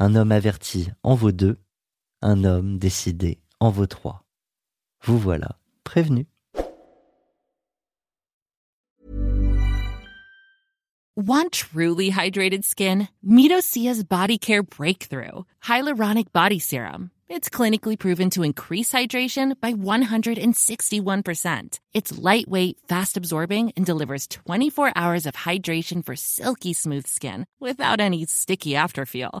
Un homme averti en vaut deux, un homme décidé en vaut trois. Vous voilà prévenu. Want truly hydrated skin? Medocia's Body Care Breakthrough Hyaluronic Body Serum. It's clinically proven to increase hydration by 161%. It's lightweight, fast absorbing, and delivers 24 hours of hydration for silky smooth skin without any sticky afterfeel.